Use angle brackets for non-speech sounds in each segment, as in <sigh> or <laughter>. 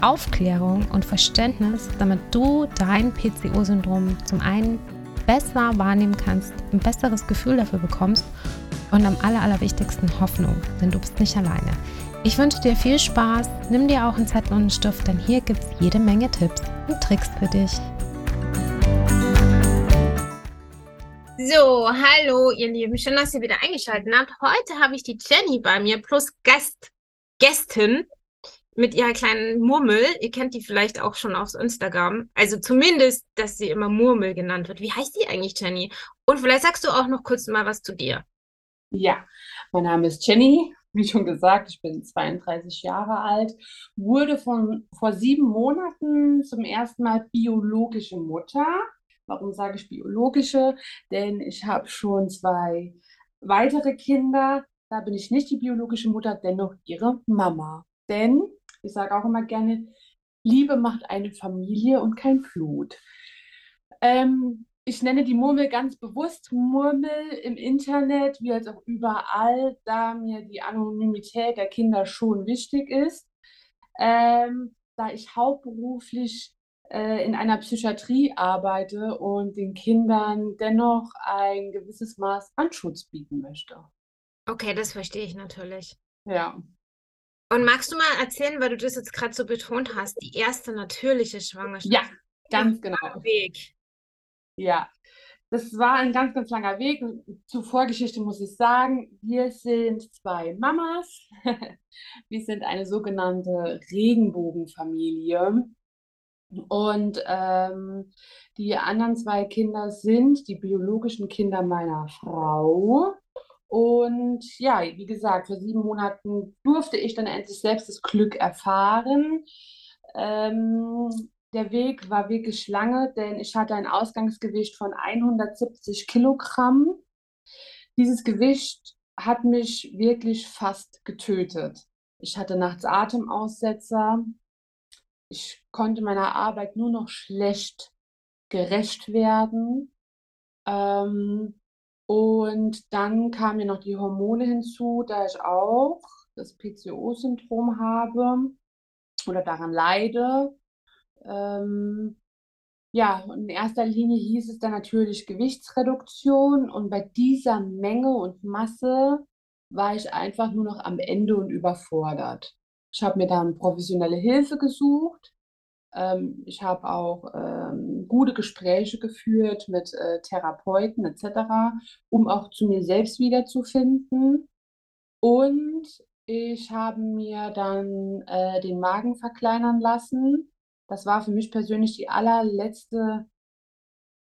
Aufklärung und Verständnis, damit du dein PCO-Syndrom zum einen besser wahrnehmen kannst, ein besseres Gefühl dafür bekommst und am aller, allerwichtigsten Hoffnung, denn du bist nicht alleine. Ich wünsche dir viel Spaß, nimm dir auch einen Zettel und einen Stift, denn hier gibt es jede Menge Tipps und Tricks für dich. So, hallo ihr Lieben, schön, dass ihr wieder eingeschaltet habt. Heute habe ich die Jenny bei mir plus Gast, Gästin mit ihrer kleinen Murmel. Ihr kennt die vielleicht auch schon auf Instagram. Also zumindest, dass sie immer Murmel genannt wird. Wie heißt die eigentlich, Jenny? Und vielleicht sagst du auch noch kurz mal was zu dir. Ja, mein Name ist Jenny. Wie schon gesagt, ich bin 32 Jahre alt, wurde von vor sieben Monaten zum ersten Mal biologische Mutter Warum sage ich biologische? Denn ich habe schon zwei weitere Kinder. Da bin ich nicht die biologische Mutter, dennoch ihre Mama. Denn ich sage auch immer gerne, Liebe macht eine Familie und kein Blut. Ähm, ich nenne die Murmel ganz bewusst Murmel im Internet, wie als auch überall, da mir die Anonymität der Kinder schon wichtig ist. Ähm, da ich hauptberuflich äh, in einer Psychiatrie arbeite und den Kindern dennoch ein gewisses Maß an Schutz bieten möchte. Okay, das verstehe ich natürlich. Ja. Und magst du mal erzählen, weil du das jetzt gerade so betont hast, die erste natürliche Schwangerschaft? Ja, ganz genau. Weg. Ja, das war ein ganz, ganz langer Weg. Zur Vorgeschichte muss ich sagen, wir sind zwei Mamas. <laughs> wir sind eine sogenannte Regenbogenfamilie. Und ähm, die anderen zwei Kinder sind die biologischen Kinder meiner Frau. Und ja, wie gesagt, vor sieben Monaten durfte ich dann endlich selbst das Glück erfahren. Ähm, der Weg war wirklich lange, denn ich hatte ein Ausgangsgewicht von 170 Kilogramm. Dieses Gewicht hat mich wirklich fast getötet. Ich hatte nachts Atemaussetzer, ich konnte meiner Arbeit nur noch schlecht gerecht werden. Ähm, und dann kamen mir noch die Hormone hinzu, da ich auch das PCO-Syndrom habe oder daran leide. Ähm, ja, in erster Linie hieß es dann natürlich Gewichtsreduktion und bei dieser Menge und Masse war ich einfach nur noch am Ende und überfordert. Ich habe mir dann professionelle Hilfe gesucht. Ähm, ich habe auch ähm, gute Gespräche geführt mit äh, Therapeuten etc., um auch zu mir selbst wiederzufinden. Und ich habe mir dann äh, den Magen verkleinern lassen. Das war für mich persönlich die allerletzte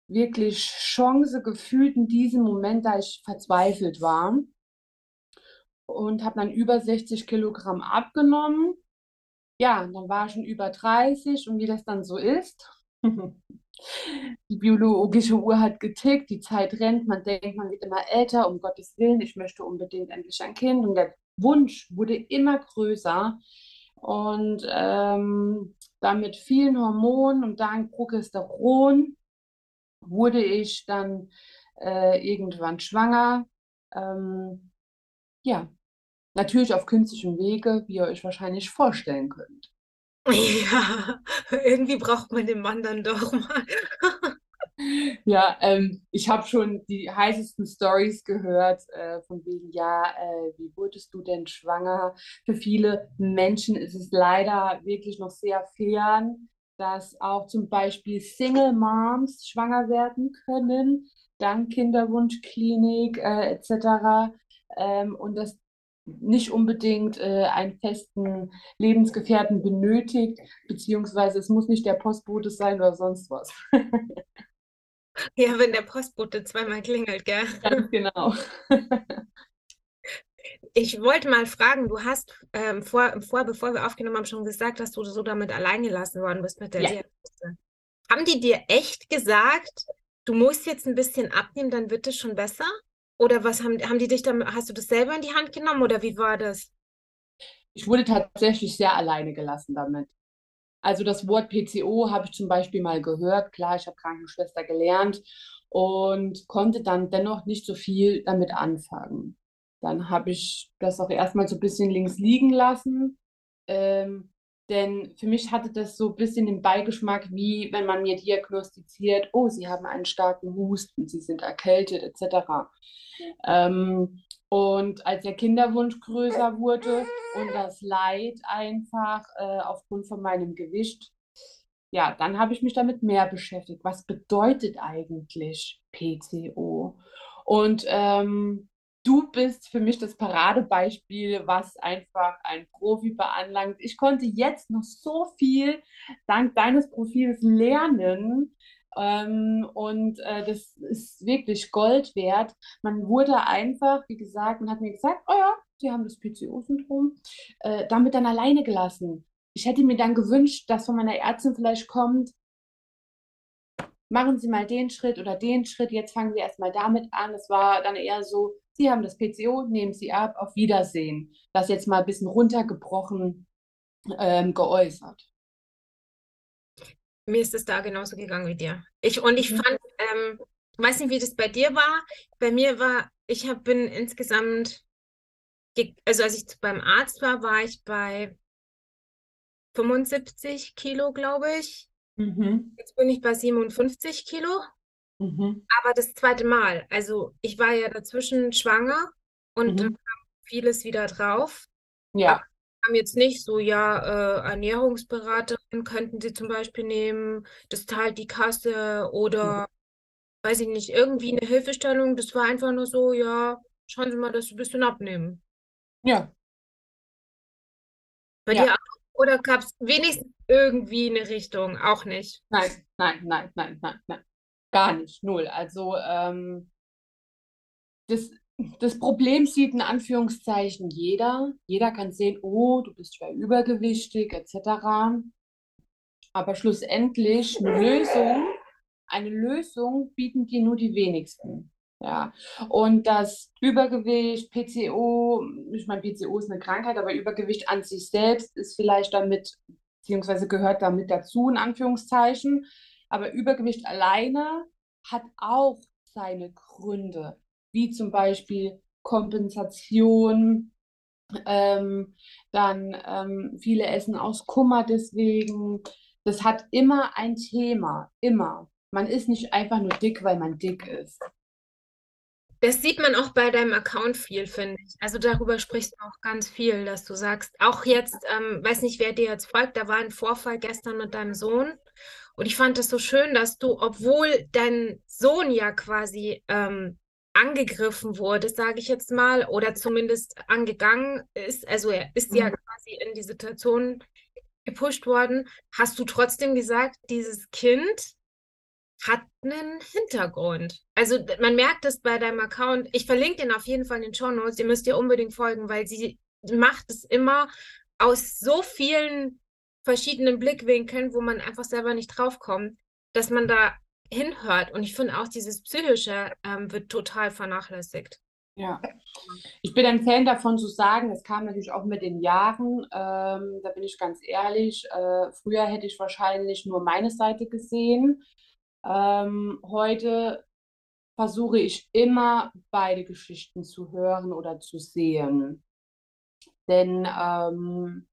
wirklich Chance gefühlt in diesem Moment, da ich verzweifelt war und habe dann über 60 Kilogramm abgenommen. Ja, dann war ich schon über 30 und wie das dann so ist. <laughs> die biologische Uhr hat getickt, die Zeit rennt, man denkt, man wird immer älter, um Gottes Willen, ich möchte unbedingt endlich ein Kind. Und der Wunsch wurde immer größer. Und ähm, dann mit vielen Hormonen und dank Progesteron wurde ich dann äh, irgendwann schwanger. Ähm, ja, Natürlich auf künstlichem Wege, wie ihr euch wahrscheinlich vorstellen könnt. Ja, irgendwie braucht man den Mann dann doch mal. <laughs> Ja, ähm, ich habe schon die heißesten Stories gehört, äh, von wegen, ja, äh, wie wurdest du denn schwanger? Für viele Menschen ist es leider wirklich noch sehr fern, dass auch zum Beispiel Single Moms schwanger werden können, dank Kinderwunschklinik äh, etc. Ähm, und dass nicht unbedingt äh, einen festen Lebensgefährten benötigt, beziehungsweise es muss nicht der Postbote sein oder sonst was. <laughs> ja, wenn der Postbote zweimal klingelt, gell? <laughs> Ganz genau. Ich wollte mal fragen, du hast ähm, vor, vor, bevor wir aufgenommen haben, schon gesagt, dass du so damit allein gelassen worden bist mit der ja. Diagnose. Haben die dir echt gesagt, du musst jetzt ein bisschen abnehmen, dann wird es schon besser? Oder was haben, haben die dich dann, hast du das selber in die Hand genommen oder wie war das? Ich wurde tatsächlich sehr alleine gelassen damit. Also das Wort PCO habe ich zum Beispiel mal gehört. Klar, ich habe Krankenschwester gelernt und konnte dann dennoch nicht so viel damit anfangen. Dann habe ich das auch erstmal so ein bisschen links liegen lassen. Ähm, denn für mich hatte das so ein bisschen den Beigeschmack, wie wenn man mir diagnostiziert, oh, Sie haben einen starken Husten, Sie sind erkältet etc. Ähm, und als der Kinderwunsch größer wurde und das Leid einfach äh, aufgrund von meinem Gewicht, ja, dann habe ich mich damit mehr beschäftigt. Was bedeutet eigentlich PCO? Und ähm, du bist für mich das Paradebeispiel, was einfach ein Profi beanlangt. Ich konnte jetzt noch so viel dank deines Profils lernen. Ähm, und äh, das ist wirklich Gold wert. Man wurde einfach, wie gesagt, man hat mir gesagt, oh ja, Sie haben das PCO-Syndrom, äh, damit dann alleine gelassen. Ich hätte mir dann gewünscht, dass von meiner Ärztin vielleicht kommt, machen Sie mal den Schritt oder den Schritt, jetzt fangen Sie erstmal damit an. Es war dann eher so, Sie haben das PCO, nehmen Sie ab, auf Wiedersehen. Das jetzt mal ein bisschen runtergebrochen ähm, geäußert. Mir ist es da genauso gegangen wie dir. Ich, und ich mhm. fand, ähm, weiß nicht, wie das bei dir war. Bei mir war, ich hab, bin insgesamt, also als ich beim Arzt war, war ich bei 75 Kilo, glaube ich. Mhm. Jetzt bin ich bei 57 Kilo. Mhm. Aber das zweite Mal. Also ich war ja dazwischen schwanger und mhm. kam vieles wieder drauf. Ja haben jetzt nicht so, ja, äh, Ernährungsberaterin könnten Sie zum Beispiel nehmen, das zahlt die Kasse oder, mhm. weiß ich nicht, irgendwie eine Hilfestellung. Das war einfach nur so, ja, schauen Sie mal, dass Sie ein bisschen abnehmen. Ja. Bei ja. dir auch? Oder gab es wenigstens irgendwie eine Richtung? Auch nicht. Nein, nein, nein, nein, nein, nein. Gar nicht, null. Also, ähm, das das Problem sieht in Anführungszeichen jeder. Jeder kann sehen, oh, du bist schwer übergewichtig etc. Aber schlussendlich eine Lösung, eine Lösung bieten dir nur die wenigsten. Ja, und das Übergewicht, PCO, ich meine, PCO ist eine Krankheit, aber Übergewicht an sich selbst ist vielleicht damit, beziehungsweise gehört damit dazu, in Anführungszeichen. Aber Übergewicht alleine hat auch seine Gründe wie zum Beispiel Kompensation, ähm, dann ähm, viele essen aus Kummer deswegen. Das hat immer ein Thema, immer. Man ist nicht einfach nur dick, weil man dick ist. Das sieht man auch bei deinem Account viel, finde ich. Also darüber sprichst du auch ganz viel, dass du sagst, auch jetzt, ähm, weiß nicht, wer dir jetzt folgt, da war ein Vorfall gestern mit deinem Sohn. Und ich fand es so schön, dass du, obwohl dein Sohn ja quasi ähm, angegriffen wurde, sage ich jetzt mal, oder zumindest angegangen ist, also er ist mhm. ja quasi in die Situation gepusht worden, hast du trotzdem gesagt, dieses Kind hat einen Hintergrund. Also man merkt es bei deinem Account. Ich verlinke den auf jeden Fall in den Show Notes. Ihr müsst ihr unbedingt folgen, weil sie macht es immer aus so vielen verschiedenen Blickwinkeln, wo man einfach selber nicht draufkommt, dass man da hinhört. Und ich finde auch dieses Psychische ähm, wird total vernachlässigt. Ja, ich bin ein Fan davon zu sagen, es kam natürlich auch mit den Jahren, ähm, da bin ich ganz ehrlich, äh, früher hätte ich wahrscheinlich nur meine Seite gesehen. Ähm, heute versuche ich immer beide Geschichten zu hören oder zu sehen. Denn ähm,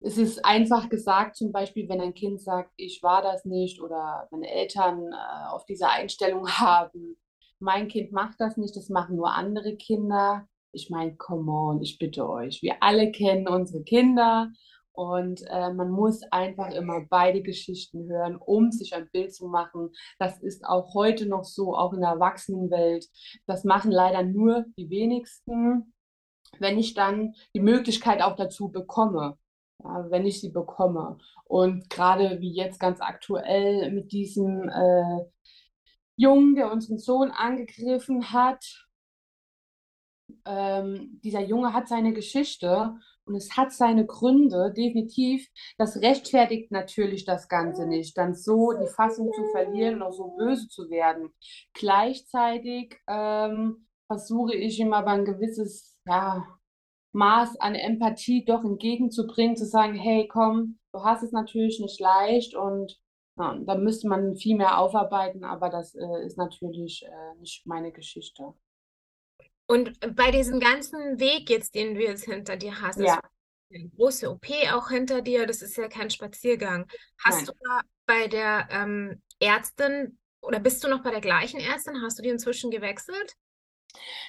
es ist einfach gesagt, zum Beispiel, wenn ein Kind sagt, ich war das nicht oder meine Eltern äh, auf diese Einstellung <laughs> haben, mein Kind macht das nicht, das machen nur andere Kinder. Ich meine, come on, ich bitte euch, wir alle kennen unsere Kinder und äh, man muss einfach immer beide Geschichten hören, um sich ein Bild zu machen. Das ist auch heute noch so, auch in der Erwachsenenwelt. Das machen leider nur die wenigsten. Wenn ich dann die Möglichkeit auch dazu bekomme, ja, wenn ich sie bekomme. Und gerade wie jetzt ganz aktuell mit diesem äh, Jungen, der unseren Sohn angegriffen hat, ähm, dieser Junge hat seine Geschichte und es hat seine Gründe, definitiv. Das rechtfertigt natürlich das Ganze nicht, dann so die Fassung zu verlieren und auch so böse zu werden. Gleichzeitig ähm, versuche ich ihm aber ein gewisses ja, Maß an Empathie doch entgegenzubringen, zu sagen, hey, komm, du hast es natürlich nicht leicht und ja, da müsste man viel mehr aufarbeiten, aber das äh, ist natürlich äh, nicht meine Geschichte. Und bei diesem ganzen Weg jetzt, den du jetzt hinter dir hast, Ja, eine große OP auch hinter dir, das ist ja kein Spaziergang. Hast nein. du da bei der ähm, Ärztin oder bist du noch bei der gleichen Ärztin? Hast du die inzwischen gewechselt?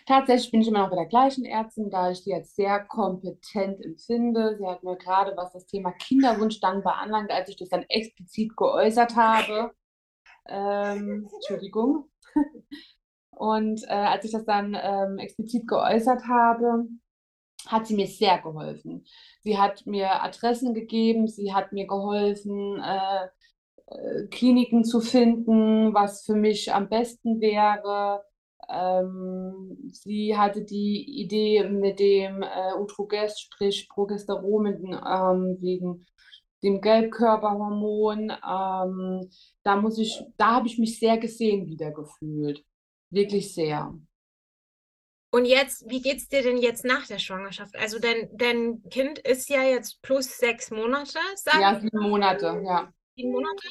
Tatsächlich bin ich immer noch bei der gleichen Ärztin, da ich die als sehr kompetent empfinde. Sie hat mir gerade, was das Thema Kinderwunsch dann beanlangt, als ich das dann explizit geäußert habe, ähm, Entschuldigung, <laughs> und äh, als ich das dann ähm, explizit geäußert habe, hat sie mir sehr geholfen. Sie hat mir Adressen gegeben, sie hat mir geholfen, äh, äh, Kliniken zu finden, was für mich am besten wäre. Ähm, sie hatte die Idee mit dem äh, Utrogest, sprich Progesteron mit, ähm, wegen dem Gelbkörperhormon. Ähm, da muss ich, da habe ich mich sehr gesehen wieder gefühlt. Wirklich sehr. Und jetzt, wie geht's dir denn jetzt nach der Schwangerschaft? Also dein, dein Kind ist ja jetzt plus sechs Monate, sagen Ja, sieben Monate, ja. sieben Monate.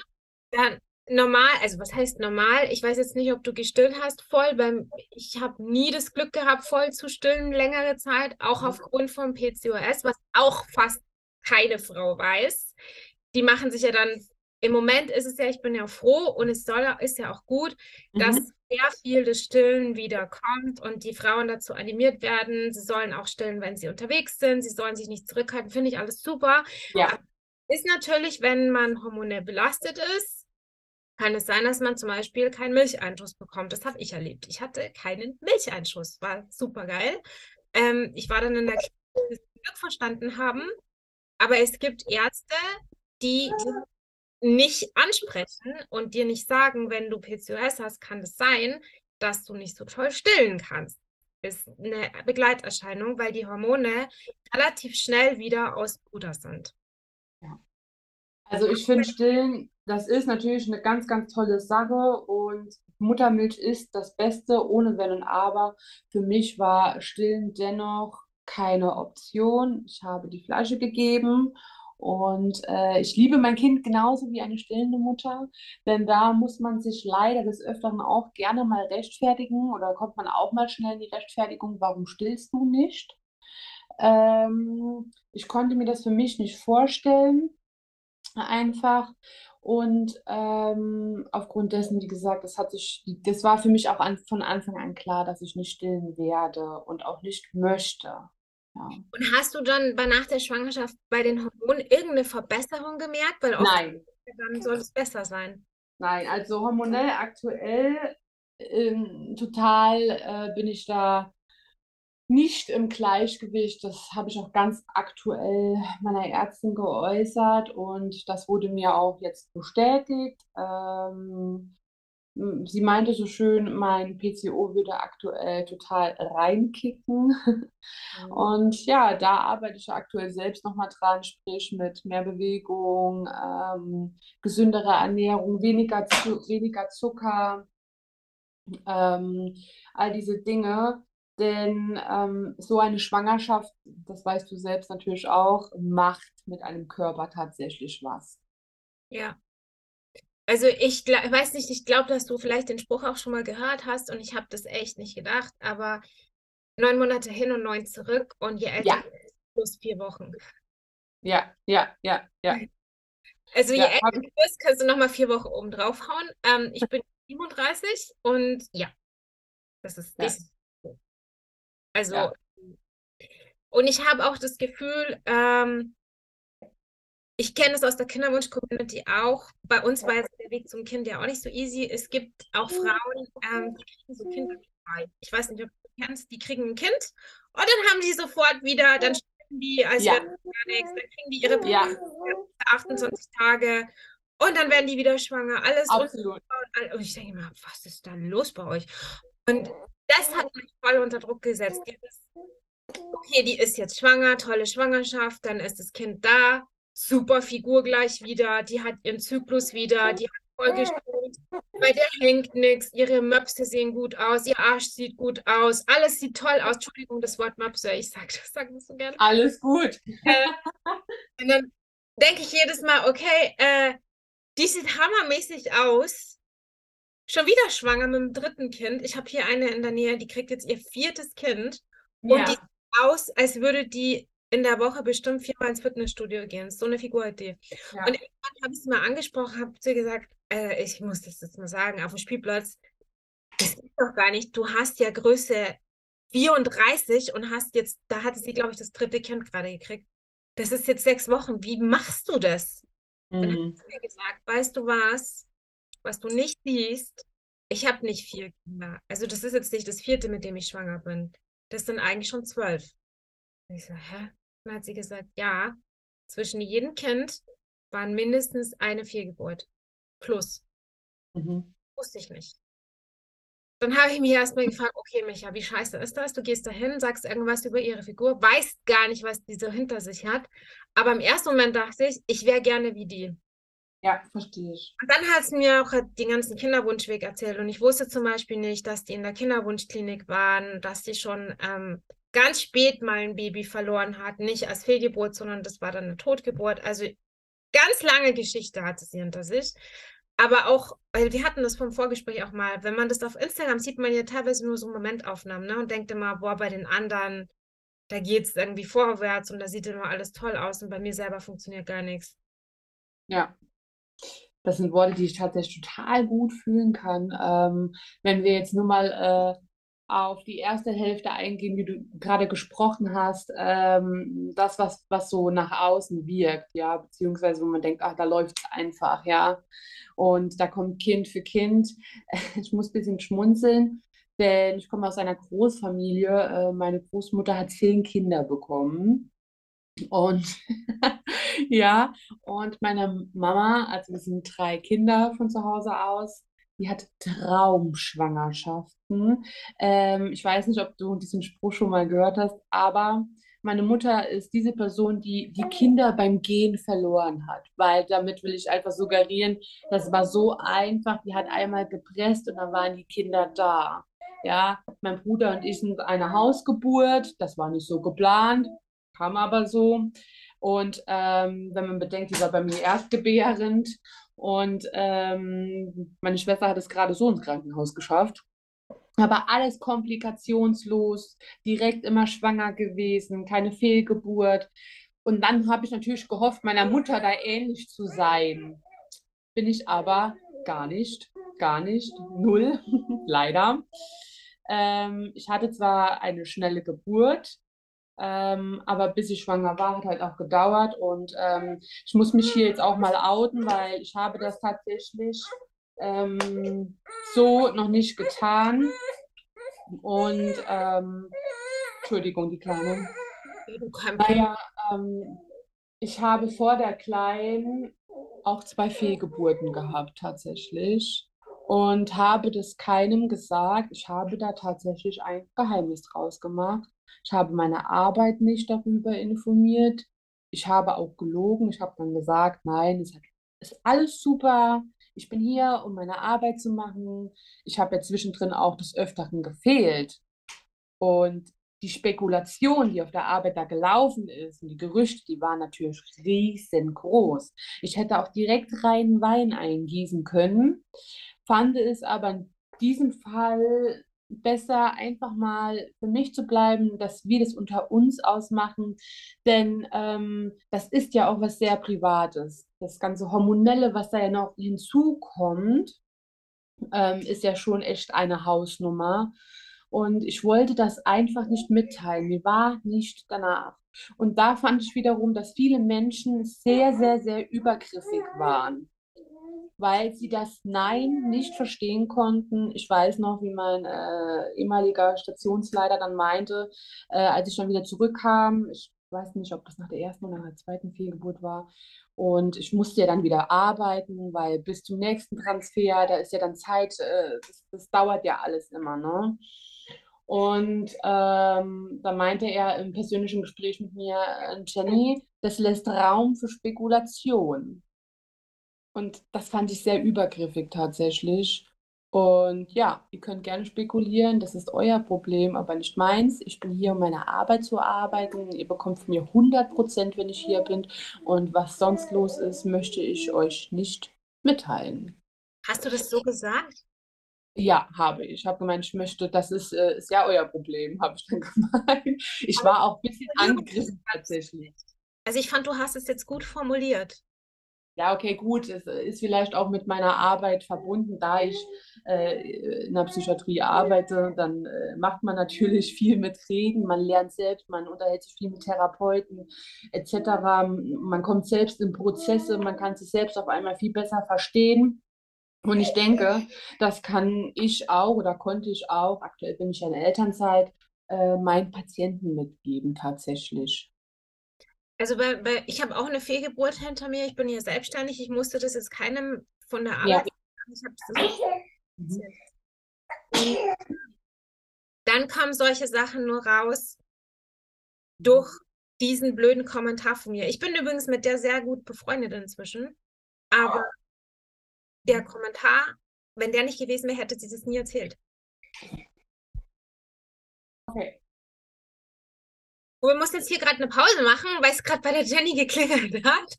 Dann normal, also was heißt normal? Ich weiß jetzt nicht, ob du gestillt hast voll. Beim, ich habe nie das Glück gehabt, voll zu stillen längere Zeit, auch aufgrund vom PCOS, was auch fast keine Frau weiß. Die machen sich ja dann, im Moment ist es ja, ich bin ja froh und es soll, ist ja auch gut, dass Mhm. sehr viel des Stillen wieder kommt und die Frauen dazu animiert werden. Sie sollen auch stillen, wenn sie unterwegs sind. Sie sollen sich nicht zurückhalten. Finde ich alles super. Ja, Ist natürlich, wenn man hormonell belastet ist, kann es sein, dass man zum Beispiel keinen Milcheinschuss bekommt. Das habe ich erlebt. Ich hatte keinen Milcheinschuss. War super geil. Ähm, ich war dann in der Klinik, bis sie Glück verstanden haben. Aber es gibt Ärzte, die nicht ansprechen und dir nicht sagen, wenn du PCOS hast, kann es sein, dass du nicht so toll stillen kannst. Ist eine Begleiterscheinung, weil die Hormone relativ schnell wieder aus Ruder sind. Also ich finde Stillen, das ist natürlich eine ganz, ganz tolle Sache und Muttermilch ist das Beste, ohne Wenn und Aber. Für mich war Stillen dennoch keine Option. Ich habe die Flasche gegeben und äh, ich liebe mein Kind genauso wie eine stillende Mutter, denn da muss man sich leider des Öfteren auch gerne mal rechtfertigen oder kommt man auch mal schnell in die Rechtfertigung, warum stillst du nicht? Ähm, ich konnte mir das für mich nicht vorstellen einfach. Und ähm, aufgrund dessen, wie gesagt, das hat sich, das war für mich auch an, von Anfang an klar, dass ich nicht stillen werde und auch nicht möchte. Ja. Und hast du dann bei nach der Schwangerschaft bei den Hormonen irgendeine Verbesserung gemerkt? Weil Nein, dann soll es besser sein. nein, also hormonell aktuell ähm, total äh, bin ich da nicht im Gleichgewicht. Das habe ich auch ganz aktuell meiner Ärztin geäußert und das wurde mir auch jetzt bestätigt. Ähm, sie meinte so schön, mein PCO würde aktuell total reinkicken. Und ja, da arbeite ich aktuell selbst nochmal dran, sprich mit mehr Bewegung, ähm, gesündere Ernährung, weniger, weniger Zucker ähm, all diese Dinge. Denn ähm, so eine Schwangerschaft, das weißt du selbst natürlich auch, macht mit einem Körper tatsächlich was. Ja. Also ich weiß nicht, ich glaube, dass du vielleicht den Spruch auch schon mal gehört hast und ich habe das echt nicht gedacht, aber neun Monate hin und neun zurück und je älter Ja, du bist, plus vier Wochen. ja, ja, ja, ja, <laughs> Also je ja, älter du bist, kannst du nochmal vier Wochen oben drauf hauen. Ähm, ich bin 37 und ja, das ist ja, definitiv so. Also, ja, und ich habe auch das Gefühl, ähm, ich kenne es aus der Kinderwunsch-Community auch. Bei uns war jetzt der Weg zum Kind ja auch nicht so easy. Es gibt auch Frauen, ähm, die kriegen so Kinder frei. Ich weiß nicht, ob du kennst, die kriegen ein Kind und dann haben die sofort wieder, dann stillen die, als wäre ja, nichts, dann kriegen die ihre ja, Periode für 28 Tage und dann werden die wieder schwanger. Alles und, absolut. und ich denke immer, was ist da los bei euch? Und das hat voll unter Druck gesetzt. Okay, die ist jetzt schwanger, tolle Schwangerschaft, dann ist das Kind da, super Figur gleich wieder, die hat ihren Zyklus wieder, die hat voll gestimmt, bei der hängt nichts, ihre Möpse sehen gut aus, ihr Arsch sieht gut aus, alles sieht toll aus. Entschuldigung, das Wort Möpse, ich sag das, sag das so gerne. Alles gut. Äh, und dann denke ich jedes Mal, okay, äh, die sieht hammermäßig aus. Schon wieder schwanger mit dem dritten Kind. Ich habe hier eine in der Nähe, die kriegt jetzt ihr viertes Kind. Und Ja. die sieht aus, als würde die in der Woche bestimmt viermal ins Fitnessstudio gehen. So eine Figur hat die. Ja. Und irgendwann habe ich sie mal angesprochen, habe zu ihr gesagt, äh, ich muss das jetzt mal sagen, auf dem Spielplatz, das geht doch gar nicht. Du hast ja Größe 34 und hast jetzt, da hatte sie, glaube ich, das dritte Kind gerade gekriegt. Das ist jetzt sechs Wochen. Wie machst du das? Dann hat Mhm. sie mir gesagt, weißt du was, was du nicht siehst? Ich habe nicht vier Kinder. Also das ist jetzt nicht das vierte, mit dem ich schwanger bin. Das sind eigentlich schon zwölf. Und ich so, hä? Dann hat sie gesagt, ja, zwischen jedem Kind waren mindestens eine Fehlgeburt. Plus. Mhm. Wusste ich nicht. Dann habe ich mich erstmal gefragt, okay, Micha, wie scheiße ist das? Du gehst dahin, sagst irgendwas über ihre Figur, weißt gar nicht, was die so hinter sich hat. Aber im ersten Moment dachte ich, ich wäre gerne wie die. Ja, verstehe ich. Und dann hat sie mir auch den ganzen Kinderwunschweg erzählt. Und ich wusste zum Beispiel nicht, dass die in der Kinderwunschklinik waren, dass die schon ähm, ganz spät mal ein Baby verloren hat. Nicht als Fehlgeburt, sondern das war dann eine Totgeburt. Also ganz lange Geschichte hatte sie hinter sich. Aber auch, weil wir hatten das vom Vorgespräch auch mal, wenn man das auf Instagram sieht, man ja teilweise nur so Momentaufnahmen, ne? Und denkt immer, boah, bei den anderen, da geht's irgendwie vorwärts und da sieht immer alles toll aus und bei mir selber funktioniert gar nichts. Ja. Das sind Worte, die ich tatsächlich total gut fühlen kann. Ähm, wenn wir jetzt nur mal äh, auf die erste Hälfte eingehen, wie du gerade gesprochen hast, ähm, das, was, was so nach außen wirkt, ja, beziehungsweise wo man denkt, ach, da läuft es einfach, ja. Und da kommt Kind für Kind. <laughs> Ich muss ein bisschen schmunzeln, denn ich komme aus einer Großfamilie. Äh, meine Großmutter hat zehn Kinder bekommen. Und <laughs> ja, und meine Mama, also wir sind drei Kinder von zu Hause aus, die hat Traumschwangerschaften. Ähm, ich weiß nicht, ob du diesen Spruch schon mal gehört hast, aber meine Mutter ist diese Person, die die Kinder beim Gehen verloren hat, weil damit will ich einfach suggerieren, das war so einfach, die hat einmal gepresst und dann waren die Kinder da. Ja, mein Bruder und ich sind eine Hausgeburt, das war nicht so geplant, kam aber so. Und ähm, wenn man bedenkt, die war bei mir erstgebärend und ähm, meine Schwester hat es gerade so ins Krankenhaus geschafft. Aber alles komplikationslos, direkt immer schwanger gewesen, keine Fehlgeburt. Und dann habe ich natürlich gehofft, meiner Mutter da ähnlich zu sein. Bin ich aber gar nicht, gar nicht, null, <laughs> leider. Ähm, ich hatte zwar eine schnelle Geburt, ähm, aber bis ich schwanger war, hat halt auch gedauert. Und ähm, ich muss mich hier jetzt auch mal outen, weil ich habe das tatsächlich ähm, so noch nicht getan. Und ähm, Entschuldigung, die Kleine. Naja, ähm, ich habe vor der Kleinen auch zwei Fehlgeburten gehabt, tatsächlich. Und habe das keinem gesagt. Ich habe da tatsächlich ein Geheimnis draus gemacht. Ich habe meine Arbeit nicht darüber informiert. Ich habe auch gelogen. Ich habe dann gesagt, nein, es ist alles super. Ich bin hier, um meine Arbeit zu machen. Ich habe ja zwischendrin auch des Öfteren gefehlt. Und die Spekulation, die auf der Arbeit da gelaufen ist und die Gerüchte, die waren natürlich riesengroß. Ich hätte auch direkt reinen Wein eingießen können, fand es aber in diesem Fall besser, einfach mal für mich zu bleiben, dass wir das unter uns ausmachen, denn ähm, das ist ja auch was sehr Privates. Das ganze Hormonelle, was da ja noch hinzukommt, ähm, ist ja schon echt eine Hausnummer. Und ich wollte das einfach nicht mitteilen. Mir war nicht danach. Und da fand ich wiederum, dass viele Menschen sehr, sehr, sehr übergriffig waren, weil sie das Nein nicht verstehen konnten. Ich weiß noch, wie mein äh, ehemaliger Stationsleiter dann meinte, äh, als ich dann wieder zurückkam, ich weiß nicht, ob das nach der ersten oder nach der zweiten Fehlgeburt war. Und ich musste ja dann wieder arbeiten, weil bis zum nächsten Transfer, da ist ja dann Zeit, äh, das, das dauert ja alles immer, ne? Und ähm, da meinte er im persönlichen Gespräch mit mir, äh, Jenny, das lässt Raum für Spekulation. Und das fand ich sehr übergriffig tatsächlich. Und ja, ihr könnt gerne spekulieren, das ist euer Problem, aber nicht meins. Ich bin hier, um meine Arbeit zu arbeiten. Ihr bekommt von mir 100 Prozent, wenn ich hier bin. Und was sonst los ist, möchte ich euch nicht mitteilen. Hast du das so gesagt? Ja, habe ich. Ich habe gemeint, ich möchte, das ist, äh, ist ja euer Problem, <laughs> habe ich dann gemeint. Ich war auch ein bisschen angegriffen tatsächlich. Also ich fand, du hast es jetzt gut formuliert. Ja, okay, gut. Es ist vielleicht auch mit meiner Arbeit verbunden, da ich äh, in der Psychiatrie arbeite, dann äh, macht man natürlich <laughs> viel mit Reden, man lernt selbst, man unterhält sich viel mit Therapeuten etc. Man kommt selbst in Prozesse, man kann sich selbst auf einmal viel besser verstehen. Und ich denke, das kann ich auch oder konnte ich auch, aktuell bin ich ja in der Elternzeit, äh, meinen Patienten mitgeben tatsächlich. Also bei, bei, ich habe auch eine Fehlgeburt hinter mir. Ich bin hier selbstständig. Ich musste das jetzt keinem von der Arbeit. Ja. Ich mhm. Dann kommen solche Sachen nur raus durch diesen blöden Kommentar von mir. Ich bin übrigens mit der sehr gut befreundet inzwischen. Aber der Kommentar, wenn der nicht gewesen wäre, hätte sie das nie erzählt. Okay. Wir mussten jetzt hier gerade eine Pause machen, weil es gerade bei der Jenny geklingelt <laughs> hat.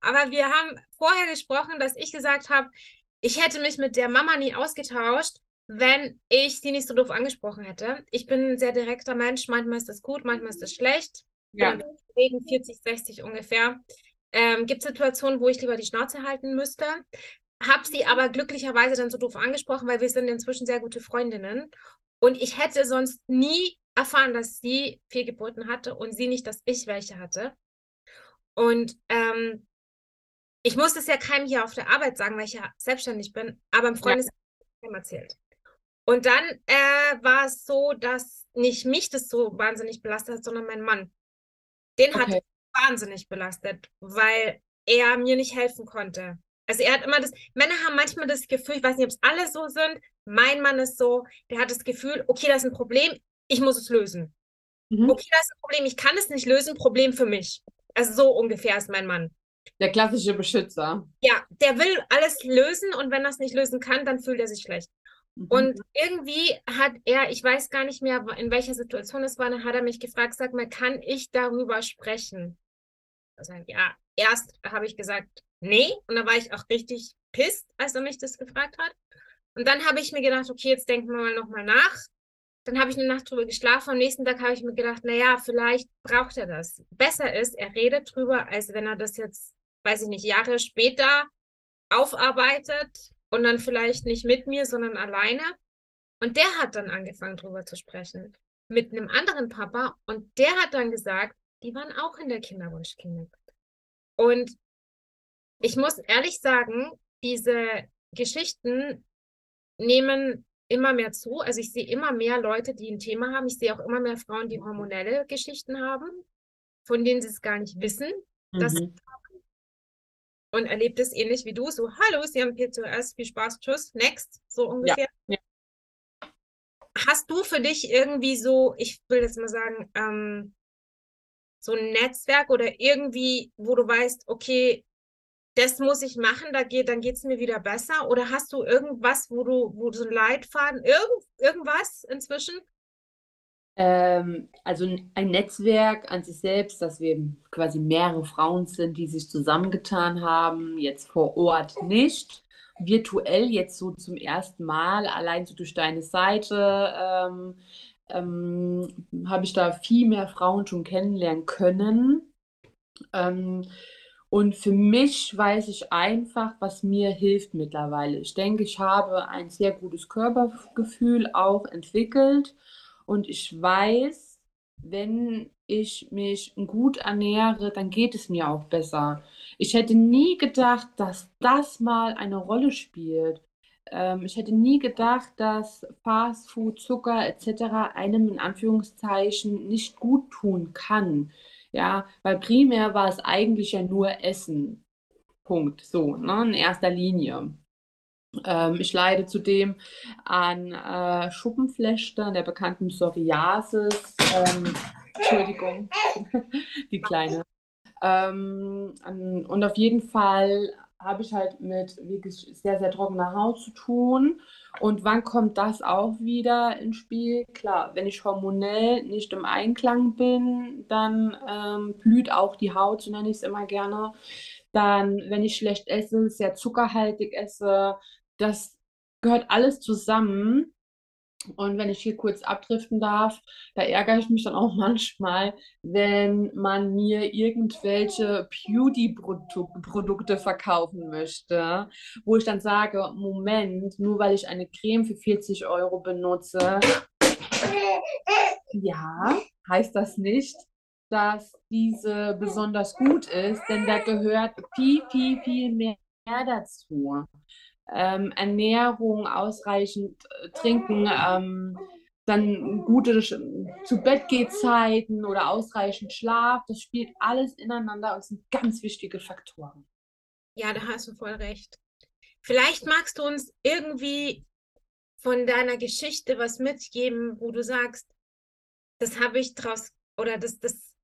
Aber wir haben vorher gesprochen, dass ich gesagt habe, ich hätte mich mit der Mama nie ausgetauscht, wenn ich sie nicht so doof angesprochen hätte. Ich bin ein sehr direkter Mensch. Manchmal ist das gut, manchmal ist das schlecht. Ja. Wegen 40, 60 ungefähr. Ähm, Gibt Situationen, wo ich lieber die Schnauze halten müsste? Hab sie aber glücklicherweise dann so doof angesprochen, weil wir sind inzwischen sehr gute Freundinnen. Und ich hätte sonst nie erfahren, dass sie Fehlgeburten hatte und sie nicht, dass ich welche hatte. Und ähm, ich muss es ja keinem hier auf der Arbeit sagen, weil ich ja selbstständig bin, aber im Freundeskreis ja. erzählt. Und dann äh, war es so, dass nicht mich das so wahnsinnig belastet hat, sondern mein Mann. Den okay. hat es wahnsinnig belastet, weil er mir nicht helfen konnte. Also er hat immer das, Männer haben manchmal das Gefühl, ich weiß nicht, ob es alle so sind, mein Mann ist so, der hat das Gefühl, okay, das ist ein Problem, ich muss es lösen. Mhm. Okay, das ist ein Problem, ich kann es nicht lösen, Problem für mich. Also so ungefähr ist mein Mann. Der klassische Beschützer. Ja, der will alles lösen und wenn er es nicht lösen kann, dann fühlt er sich schlecht. Mhm. Und irgendwie hat er, ich weiß gar nicht mehr, in welcher Situation es war, dann hat er mich gefragt, sag mal, kann ich darüber sprechen? Also, ja, erst habe ich gesagt, nee. Und da war ich auch richtig pisst, als er mich das gefragt hat. Und dann habe ich mir gedacht, okay, jetzt denken wir mal nochmal nach. Dann habe ich eine Nacht drüber geschlafen. Am nächsten Tag habe ich mir gedacht, na ja, vielleicht braucht er das. Besser ist, er redet drüber, als wenn er das jetzt, weiß ich nicht, Jahre später aufarbeitet und dann vielleicht nicht mit mir, sondern alleine. Und der hat dann angefangen, drüber zu sprechen. Mit einem anderen Papa. Und der hat dann gesagt, die waren auch in der Kinderwunschklinik. Und ich muss ehrlich sagen, diese Geschichten nehmen immer mehr zu. Also ich sehe immer mehr Leute, die ein Thema haben. Ich sehe auch immer mehr Frauen, die hormonelle Geschichten haben, von denen sie es gar nicht wissen, mhm. dass sie haben. Und erlebt es ähnlich wie du, so, hallo, Sie haben PCOS, viel Spaß, tschüss, next, so ungefähr. Ja. Ja. Hast du für dich irgendwie so, ich will jetzt mal sagen, ähm, so ein Netzwerk oder irgendwie, wo du weißt, okay, das muss ich machen, da geht, dann geht es mir wieder besser? Oder hast du irgendwas, wo du, wo du so ein Leitfaden, irgend, irgendwas inzwischen? Ähm, also ein Netzwerk an sich selbst, dass wir quasi mehrere Frauen sind, die sich zusammengetan haben, jetzt vor Ort nicht. Virtuell jetzt so zum ersten Mal, allein so durch deine Seite, ähm, ähm, habe ich da viel mehr Frauen schon kennenlernen können. Ähm, und für mich weiß ich einfach, was mir hilft mittlerweile. Ich denke, ich habe ein sehr gutes Körpergefühl auch entwickelt und ich weiß, wenn ich mich gut ernähre, dann geht es mir auch besser. Ich hätte nie gedacht, dass das mal eine Rolle spielt. Ähm, ich hätte nie gedacht, dass Fastfood, Zucker etc. einem in Anführungszeichen nicht gut tun kann. Ja, weil primär war es eigentlich ja nur Essen. Punkt. So, ne, in erster Linie. Ähm, ich leide zudem an äh, Schuppenflechte, der bekannten Psoriasis. Ähm, Entschuldigung, <laughs> die kleine. Ähm, und auf jeden Fall habe ich halt mit wirklich sehr, sehr trockener Haut zu tun. Und wann kommt das auch wieder ins Spiel? Klar, wenn ich hormonell nicht im Einklang bin, dann ähm, blüht auch die Haut, so nenne ich es immer gerne. Dann, wenn ich schlecht esse, sehr zuckerhaltig esse, das gehört alles zusammen. Und wenn ich hier kurz abdriften darf, da ärgere ich mich dann auch <laughs> manchmal, wenn man mir irgendwelche Beauty-Produkte verkaufen möchte, wo ich dann sage, Moment, nur weil ich eine Creme für 40 Euro benutze, ja, heißt das nicht, dass diese besonders gut ist, denn da gehört viel, viel, viel mehr dazu ähm, Ernährung, ausreichend äh, trinken, ähm, dann gute zu Bett Zeiten oder ausreichend Schlaf, das spielt alles ineinander und sind ganz wichtige Faktoren. Ja, da hast du voll recht. Vielleicht magst du uns irgendwie von deiner Geschichte was mitgeben, wo du sagst, das habe ich draus oder das, das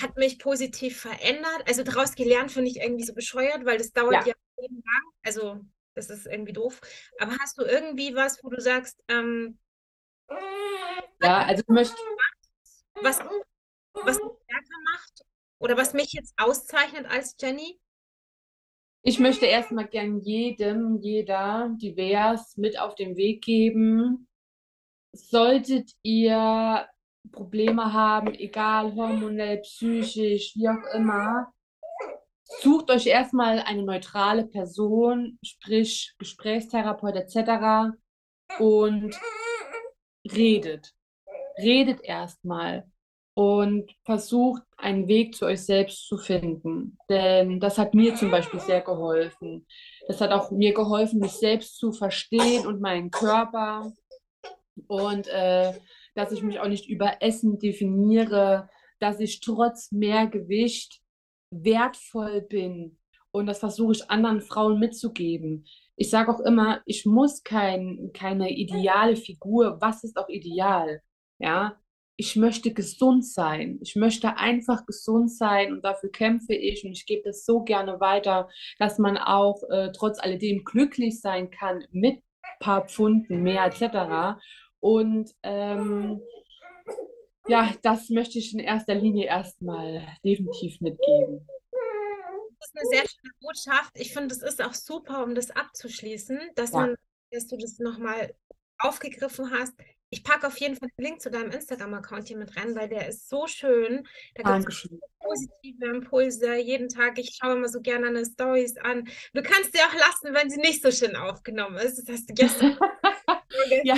hat mich positiv verändert. Also daraus gelernt finde ich irgendwie so bescheuert, weil das dauert ja, ja lang. Also das ist irgendwie doof. Aber hast du irgendwie was, wo du sagst, ähm, ja, also ich möchte. Was, was mich stärker macht oder was mich jetzt auszeichnet als Jenny? Ich möchte erstmal gern jedem, jeder, divers mit auf den Weg geben. Solltet ihr Probleme haben, egal hormonell, psychisch, wie auch immer, Sucht euch erstmal eine neutrale Person, sprich Gesprächstherapeut etc. und redet. Redet erstmal und versucht einen Weg zu euch selbst zu finden. Denn das hat mir zum Beispiel sehr geholfen. Das hat auch mir geholfen, mich selbst zu verstehen und meinen Körper. Und äh, dass ich mich auch nicht über Essen definiere, dass ich trotz mehr Gewicht wertvoll bin. Und das versuche ich anderen Frauen mitzugeben. Ich sage auch immer, ich muss kein, keine ideale Figur. Was ist auch ideal? Ja, ich möchte gesund sein. Ich möchte einfach gesund sein und dafür kämpfe ich und ich gebe das so gerne weiter, dass man auch äh, trotz alledem glücklich sein kann mit paar Pfunden mehr etc. Und ähm, ja, das möchte ich in erster Linie erstmal definitiv mitgeben. Das ist eine sehr schöne Botschaft. Ich finde, es ist auch super, um das abzuschließen, dass ja. man, dass du das nochmal aufgegriffen hast. Ich packe auf jeden Fall den Link zu deinem Instagram-Account hier mit rein, weil der ist so schön. Da gibt es positive Impulse jeden Tag. Ich schaue immer so gerne eine Stories an. Du kannst sie auch lassen, wenn sie nicht so schön aufgenommen ist. Das hast du gestern. <laughs> ja.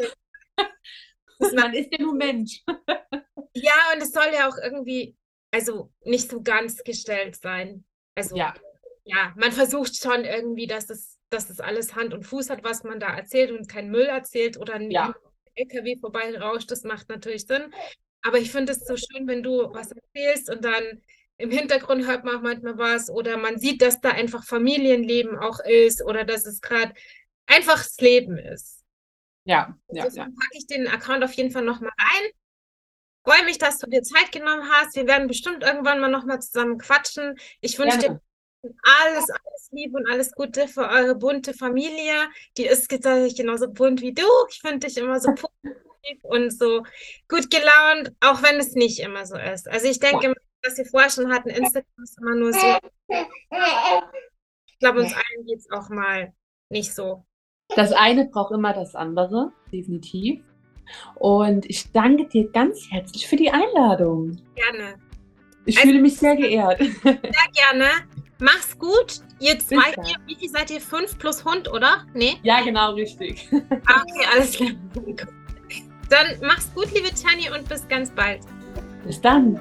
Man ist ja nur Mensch. <laughs> Ja, und es soll ja auch irgendwie, also nicht so ganz gestellt sein. Also ja, ja man versucht schon irgendwie, dass das, dass das alles Hand und Fuß hat, was man da erzählt und kein Müll erzählt oder ein ja. LKW vorbeirauscht. Das macht natürlich Sinn. Aber ich finde es so schön, wenn du was erzählst und dann im Hintergrund hört man auch manchmal was oder man sieht, dass da einfach Familienleben auch ist oder dass es gerade einfach das Leben ist. Ja, ja. Deswegen ja. packe ich den Account auf jeden Fall nochmal rein freue mich, dass du dir Zeit genommen hast. Wir werden bestimmt irgendwann mal nochmal zusammen quatschen. Ich wünsche dir alles, alles Liebe und alles Gute für eure bunte Familie. Die ist tatsächlich genauso bunt wie du. Ich finde dich immer so positiv und so gut gelaunt, auch wenn es nicht immer so ist. Also ich denke, was wir vorher schon hatten, Instagram ist immer nur so. Ich glaube, uns allen geht es auch mal nicht so. Das eine braucht immer das andere, definitiv. Und ich danke dir ganz herzlich für die Einladung. Gerne. Ich also, fühle mich sehr geehrt. Sehr gerne. Mach's gut. Ihr zwei, ihr, wie viel seid ihr? Fünf plus Hund, oder? Nee? Ja, genau, richtig. Ah, okay, alles klar. Dann mach's gut, liebe Tani, und bis ganz bald. Bis dann.